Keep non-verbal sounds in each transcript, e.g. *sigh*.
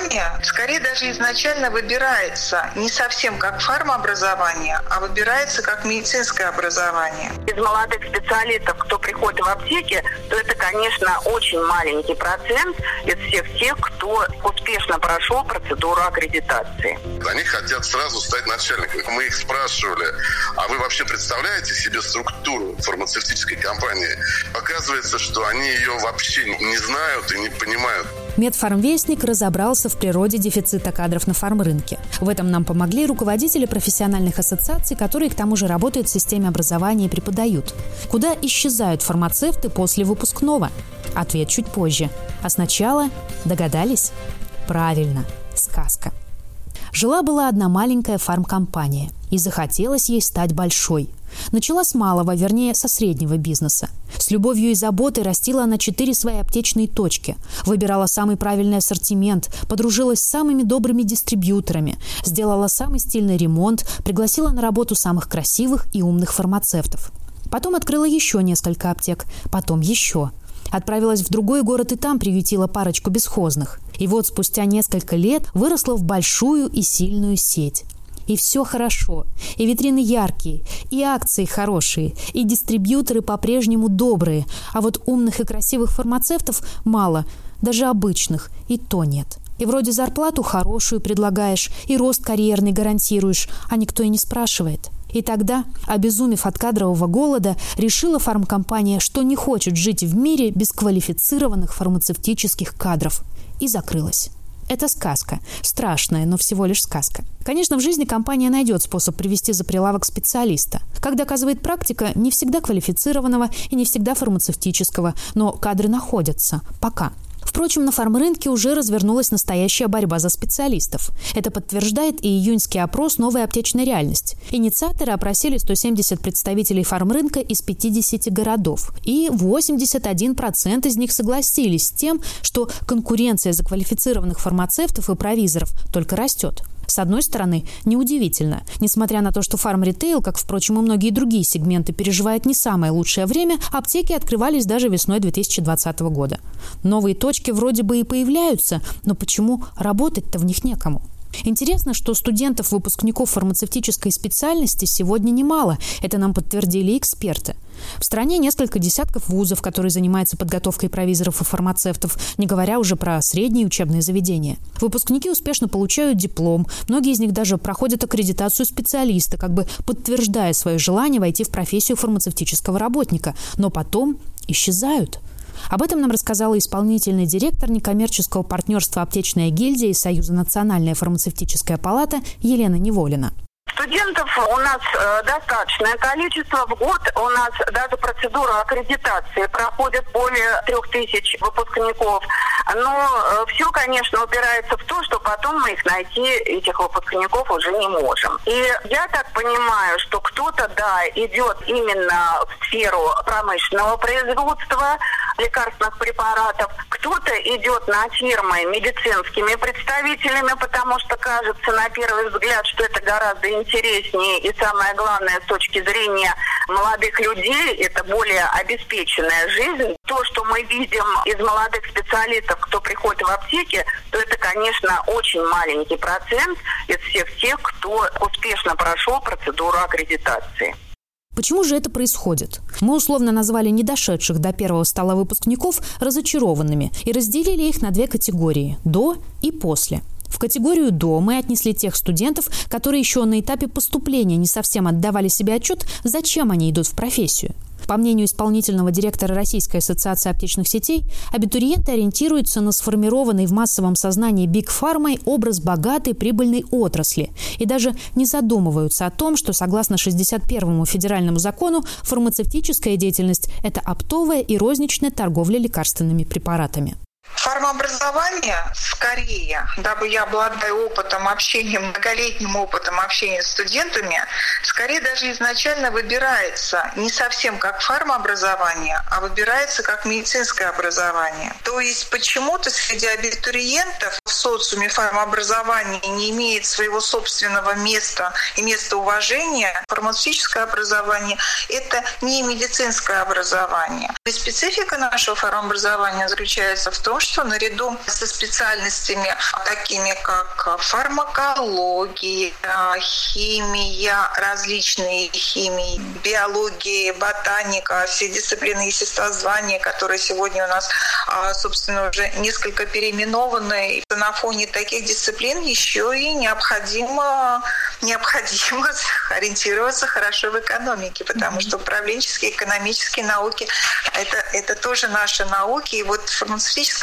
Фармобразование скорее даже изначально выбирается не совсем как фармообразование, а выбирается как медицинское образование. Из молодых специалистов, кто приходит в аптеки, то это, конечно, очень маленький процент из всех тех, кто успешно прошел процедуру аккредитации. Они хотят сразу стать начальниками. Мы их спрашивали, а вы вообще представляете себе структуру фармацевтической компании? Оказывается, что они ее вообще не знают и не понимают. Медфармвестник разобрался в природе дефицита кадров на фармрынке. В этом нам помогли руководители профессиональных ассоциаций, которые к тому же работают в системе образования и преподают. Куда исчезают фармацевты после выпускного? Ответ чуть позже. А сначала догадались? Правильно, сказка. Жила-была одна маленькая фармкомпания, и захотелось ей стать большой. Начала с малого, вернее, со среднего бизнеса. С любовью и заботой растила она четыре свои аптечные точки, выбирала самый правильный ассортимент, подружилась с самыми добрыми дистрибьюторами, сделала самый стильный ремонт, пригласила на работу самых красивых и умных фармацевтов. Потом открыла еще несколько аптек, потом еще. Отправилась в другой город и там приютила парочку бесхозных. И вот спустя несколько лет выросла в большую и сильную сеть. И все хорошо. И витрины яркие, и акции хорошие, и дистрибьюторы по-прежнему добрые. А вот умных и красивых фармацевтов мало, даже обычных, и то нет. И вроде зарплату хорошую предлагаешь, и рост карьерный гарантируешь, а никто и не спрашивает. И тогда, обезумев от кадрового голода, решила фармкомпания, что не хочет жить в мире без квалифицированных фармацевтических кадров. И закрылась. Это сказка. Страшная, но всего лишь сказка. Конечно, в жизни компания найдет способ привести за прилавок специалиста. Как доказывает практика, не всегда квалифицированного и не всегда фармацевтического, но кадры находятся. Пока. Впрочем, на фармрынке уже развернулась настоящая борьба за специалистов. Это подтверждает и июньский опрос «Новая аптечная реальность». Инициаторы опросили 170 представителей фармрынка из 50 городов. И 81% из них согласились с тем, что конкуренция за квалифицированных фармацевтов и провизоров только растет. С одной стороны, неудивительно. Несмотря на то, что фарм-ритейл, как, впрочем, и многие другие сегменты, переживает не самое лучшее время, аптеки открывались даже весной 2020 года. Новые точки вроде бы и появляются, но почему работать-то в них некому? Интересно, что студентов-выпускников фармацевтической специальности сегодня немало. Это нам подтвердили эксперты. В стране несколько десятков вузов, которые занимаются подготовкой провизоров и фармацевтов, не говоря уже про средние учебные заведения. Выпускники успешно получают диплом, многие из них даже проходят аккредитацию специалиста, как бы подтверждая свое желание войти в профессию фармацевтического работника, но потом исчезают. Об этом нам рассказала исполнительный директор некоммерческого партнерства «Аптечная гильдия» и Союза «Национальная фармацевтическая палата» Елена Неволина. Студентов у нас э, достаточное количество. В год у нас даже процедура аккредитации проходит более трех тысяч выпускников. Но э, все, конечно, упирается в то, что потом мы их найти, этих выпускников, уже не можем. И я так понимаю, что кто-то, да, идет именно в сферу промышленного производства, лекарственных препаратов. Кто-то идет на фирмы медицинскими представителями, потому что кажется на первый взгляд, что это гораздо интереснее и самое главное с точки зрения молодых людей, это более обеспеченная жизнь. То, что мы видим из молодых специалистов, кто приходит в аптеки, то это, конечно, очень маленький процент из всех тех, кто успешно прошел процедуру аккредитации. Почему же это происходит? Мы условно назвали недошедших до первого стола выпускников разочарованными и разделили их на две категории – до и после. В категорию «до» мы отнесли тех студентов, которые еще на этапе поступления не совсем отдавали себе отчет, зачем они идут в профессию. По мнению исполнительного директора Российской ассоциации аптечных сетей, абитуриенты ориентируются на сформированный в массовом сознании Биг Фармой образ богатой прибыльной отрасли и даже не задумываются о том, что согласно 61-му федеральному закону фармацевтическая деятельность – это оптовая и розничная торговля лекарственными препаратами. Формообразование скорее, дабы я обладаю опытом общения, многолетним опытом общения с студентами, скорее даже изначально выбирается не совсем как фармообразование, а выбирается как медицинское образование. То есть почему-то среди абитуриентов в социуме фармообразование не имеет своего собственного места и места уважения, фармацевтическое образование – это не медицинское образование. И специфика нашего фармообразования заключается в том, что наряду со специальностями такими как фармакология, химия, различные химии, биология, ботаника, все дисциплины естествознания, которые сегодня у нас, а, собственно, уже несколько переименованы. На фоне таких дисциплин еще и необходимо, необходимо *laughs* ориентироваться хорошо в экономике, потому что управленческие, экономические науки это, это тоже наши науки. И вот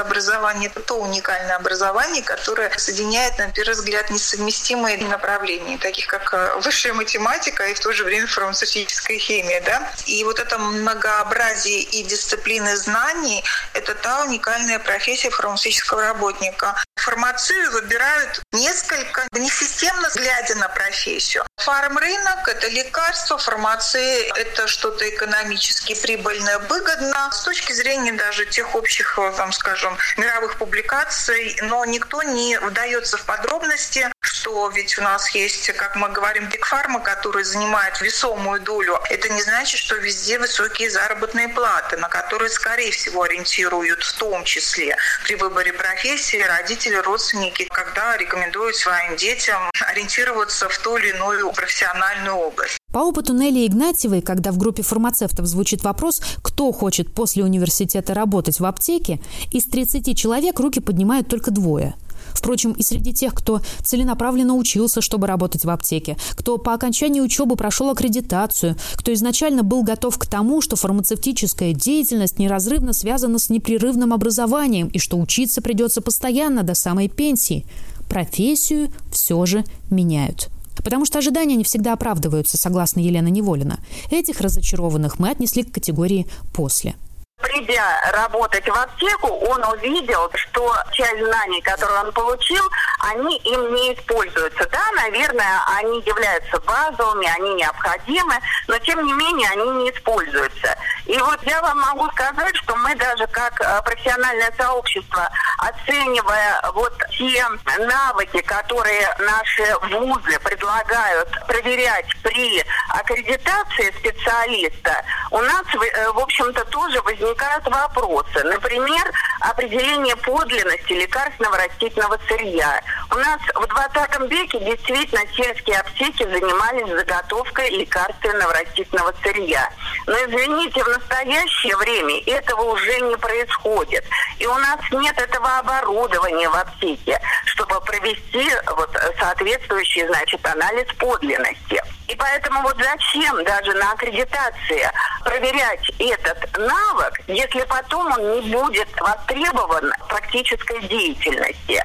фармацевтическое образование – это то уникальное образование, которое соединяет, на первый взгляд, несовместимые направления, таких как э, высшая математика и в то же время фармацевтическая химия. Да? И вот это многообразие и дисциплины знаний – это та уникальная профессия фармацевтического работника. Фармацию выбирают несколько, несистемно глядя на профессию. Фармрынок – это лекарство, фармация – это что-то экономически прибыльное, выгодно с точки зрения даже тех общих, там, скажем, мировых публикаций, но никто не вдается в подробности, что ведь у нас есть, как мы говорим, бигфарма, который занимает весомую долю. Это не значит, что везде высокие заработные платы, на которые, скорее всего, ориентируют в том числе при выборе профессии родители, родственники, когда рекомендуют своим детям ориентироваться в ту или иную профессиональную область. По опыту Нелли Игнатьевой, когда в группе фармацевтов звучит вопрос, кто хочет после университета работать в аптеке, из 30 человек руки поднимают только двое – Впрочем, и среди тех, кто целенаправленно учился, чтобы работать в аптеке, кто по окончании учебы прошел аккредитацию, кто изначально был готов к тому, что фармацевтическая деятельность неразрывно связана с непрерывным образованием и что учиться придется постоянно до самой пенсии, профессию все же меняют. Потому что ожидания не всегда оправдываются, согласно Елена Неволина. Этих разочарованных мы отнесли к категории «после». Придя работать в аптеку, он увидел, что часть знаний, которые он получил, они им не используются. Да, наверное, они являются базовыми, они необходимы, но тем не менее они не используются. И вот я вам могу сказать, что мы даже как э, профессиональное сообщество, оценивая вот те навыки, которые наши вузы предлагают проверять при аккредитации специалиста, у нас, э, в общем-то, тоже возникают вопросы. Например, определение подлинности лекарственного растительного сырья. У нас в 20 веке действительно сельские аптеки занимались заготовкой лекарственного растительного сырья. Но, извините, в настоящее время этого уже не происходит. И у нас нет этого оборудования в аптеке, чтобы провести вот соответствующий, значит, анализ подлинности. И поэтому вот зачем даже на аккредитации проверять этот навык, если потом он не будет востребован в практической деятельности.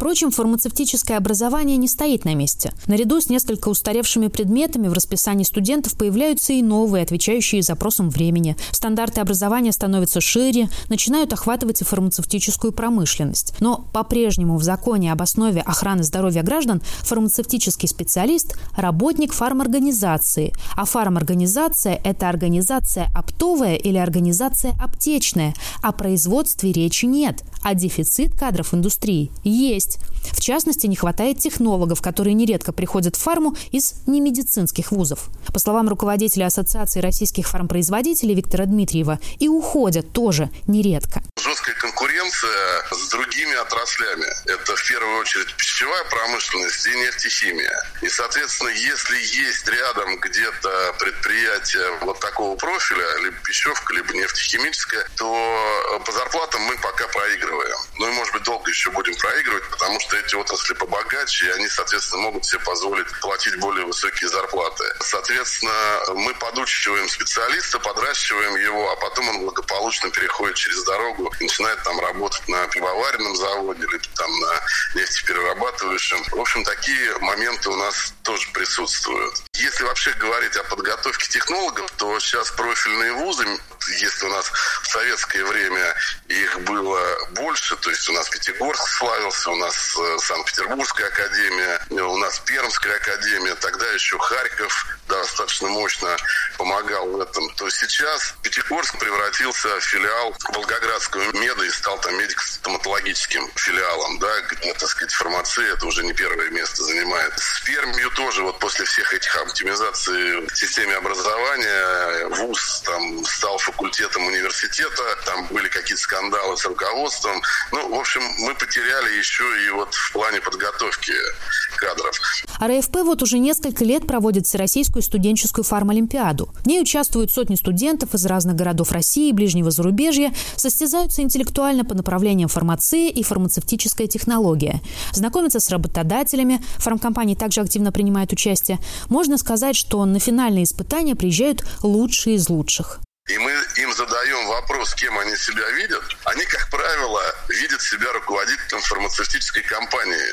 Впрочем, фармацевтическое образование не стоит на месте. Наряду с несколько устаревшими предметами в расписании студентов появляются и новые, отвечающие запросам времени. Стандарты образования становятся шире, начинают охватывать и фармацевтическую промышленность. Но по-прежнему в законе об основе охраны здоровья граждан фармацевтический специалист – работник фарморганизации. А фарморганизация – это организация оптовая или организация аптечная. О производстве речи нет, а дефицит кадров индустрии есть. В частности, не хватает технологов, которые нередко приходят в фарму из немедицинских вузов. По словам руководителя Ассоциации российских фармпроизводителей Виктора Дмитриева, и уходят тоже нередко. Жесткая конкуренция с другими отраслями. Это в первую очередь пищевая промышленность и нефтехимия. И, соответственно, если есть рядом где-то предприятие вот такого профиля, либо пищевка, либо нефтехимическая, то по зарплатам мы пока проигрываем. Ну и, может быть, долго еще будем проигрывать, потому что эти отрасли побогаче, и они, соответственно, могут себе позволить платить более высокие зарплаты. Соответственно, мы подучиваем специалиста, подращиваем его, а потом он благополучно переходит через дорогу и начинает там работать на пивоваренном заводе или там на нефтеперерабатывающем. В общем, такие моменты у нас тоже присутствуют. Если вообще говорить о подготовке технологов, то сейчас профильные вузы, если у нас в советское время их было больше, то есть у нас Пятигорск славился, у нас э, Санкт-Петербургская академия, у нас Пермская академия, тогда еще Харьков достаточно мощно помогал в этом, то сейчас Пятигорск превратился в филиал Волгоградского меда и стал там медико-стоматологическим филиалом, да, так сказать, фармация это уже не первое место занимает. С Пермью тоже вот после всех этих оптимизаций в системе образования ВУЗ там стал факультетом университета, там были какие-то скандалы с руководством. Ну, в общем, мы потеряли еще и вот в плане подготовки кадров. РФП вот уже несколько лет проводит Всероссийскую студенческую фармолимпиаду. В ней участвуют сотни студентов из разных городов России и ближнего зарубежья, состязаются интеллектуально по направлениям фармация и фармацевтическая технология. Знакомятся с работодателями, фармкомпании также активно принимают участие. Можно сказать, что на финальные испытания приезжают лучшие из лучших и мы им задаем вопрос, кем они себя видят, они, как правило, видят себя руководителем фармацевтической компании.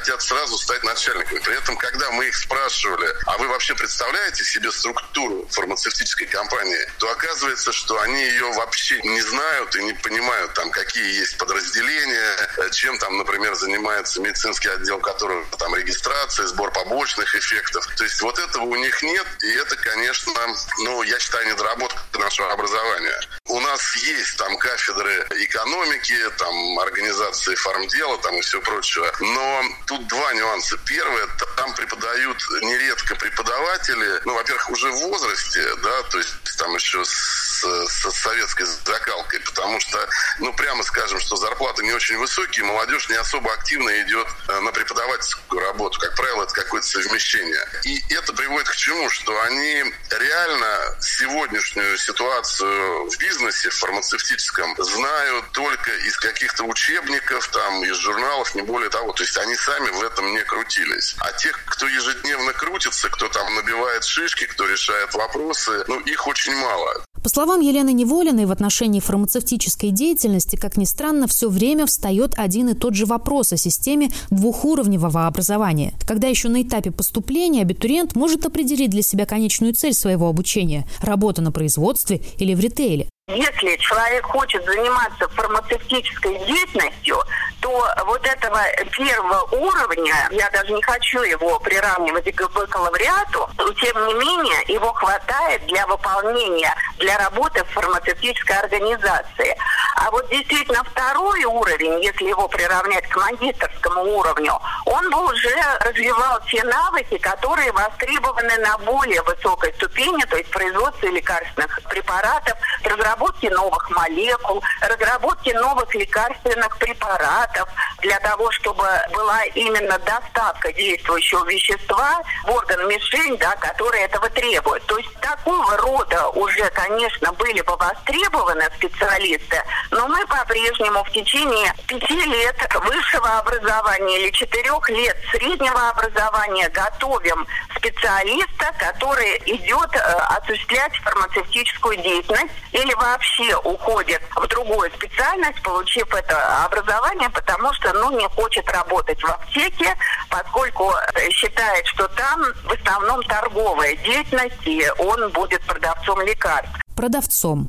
Хотят сразу стать начальниками. При этом, когда мы их спрашивали, а вы вообще представляете себе структуру фармацевтической компании, то оказывается, что они ее вообще не знают и не понимают, там, какие есть подразделения, чем там, например, занимается медицинский отдел, которого там регистрация, сбор побочных эффектов. То есть вот этого у них нет, и это, конечно, ну, я считаю, недоработка нашего образования. У нас есть там кафедры экономики, там организации фармдела, там и все прочее. Но тут два нюанса. Первое, там преподают нередко преподаватели, ну, во-первых, уже в возрасте, да, то есть там еще с, с советской закалкой, потому что, ну, прямо скажем, что зарплаты не очень высокие, молодежь не особо активно идет э, на преподавательскую работу. Как правило, это какое-то совмещение. И это приводит к чему? Что они реально сегодняшнюю ситуацию в бизнесе, в фармацевтическом, знают только из каких-то учебников, там, из журналов, не более того. То есть они сами в этом не крутились. А тех, кто ежедневно крутится, кто там набивает шишки, кто решает вопросы, ну, их очень мало. По словам Елены Неволиной, в отношении фармацевтической деятельности, как ни странно, все время встает один и тот же вопрос о системе двухуровневого образования. Когда еще на этапе поступления абитуриент может определить для себя конечную цель своего обучения – работа на производстве или в ритейле. Если человек хочет заниматься фармацевтической деятельностью, то вот этого первого уровня, я даже не хочу его приравнивать к бакалавриату, но тем не менее его хватает для выполнения, для работы в фармацевтической организации. А вот действительно второй уровень, если его приравнять к магистрскому уровню, он бы уже развивал те навыки, которые востребованы на более высокой ступени, то есть производстве лекарственных препаратов, разработки новых молекул, разработки новых лекарственных препаратов для того, чтобы была именно доставка действующего вещества в орган мишень, да, который этого требует. То есть такого рода уже, конечно, были бы востребованы специалисты, но мы по-прежнему в течение пяти лет высшего образования или четырех лет среднего образования готовим специалиста, который идет э, осуществлять фармацевтическую деятельность или вообще уходит в другую специальность, получив это образование, потому что ну, не хочет работать в аптеке, поскольку считает, что там в основном торговая деятельность, и он будет продавцом лекарств. Продавцом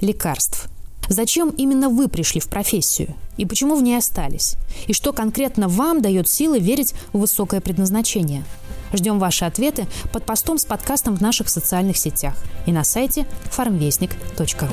лекарств. Зачем именно вы пришли в профессию? И почему в ней остались? И что конкретно вам дает силы верить в высокое предназначение? Ждем ваши ответы под постом с подкастом в наших социальных сетях и на сайте farmvestnik.ru.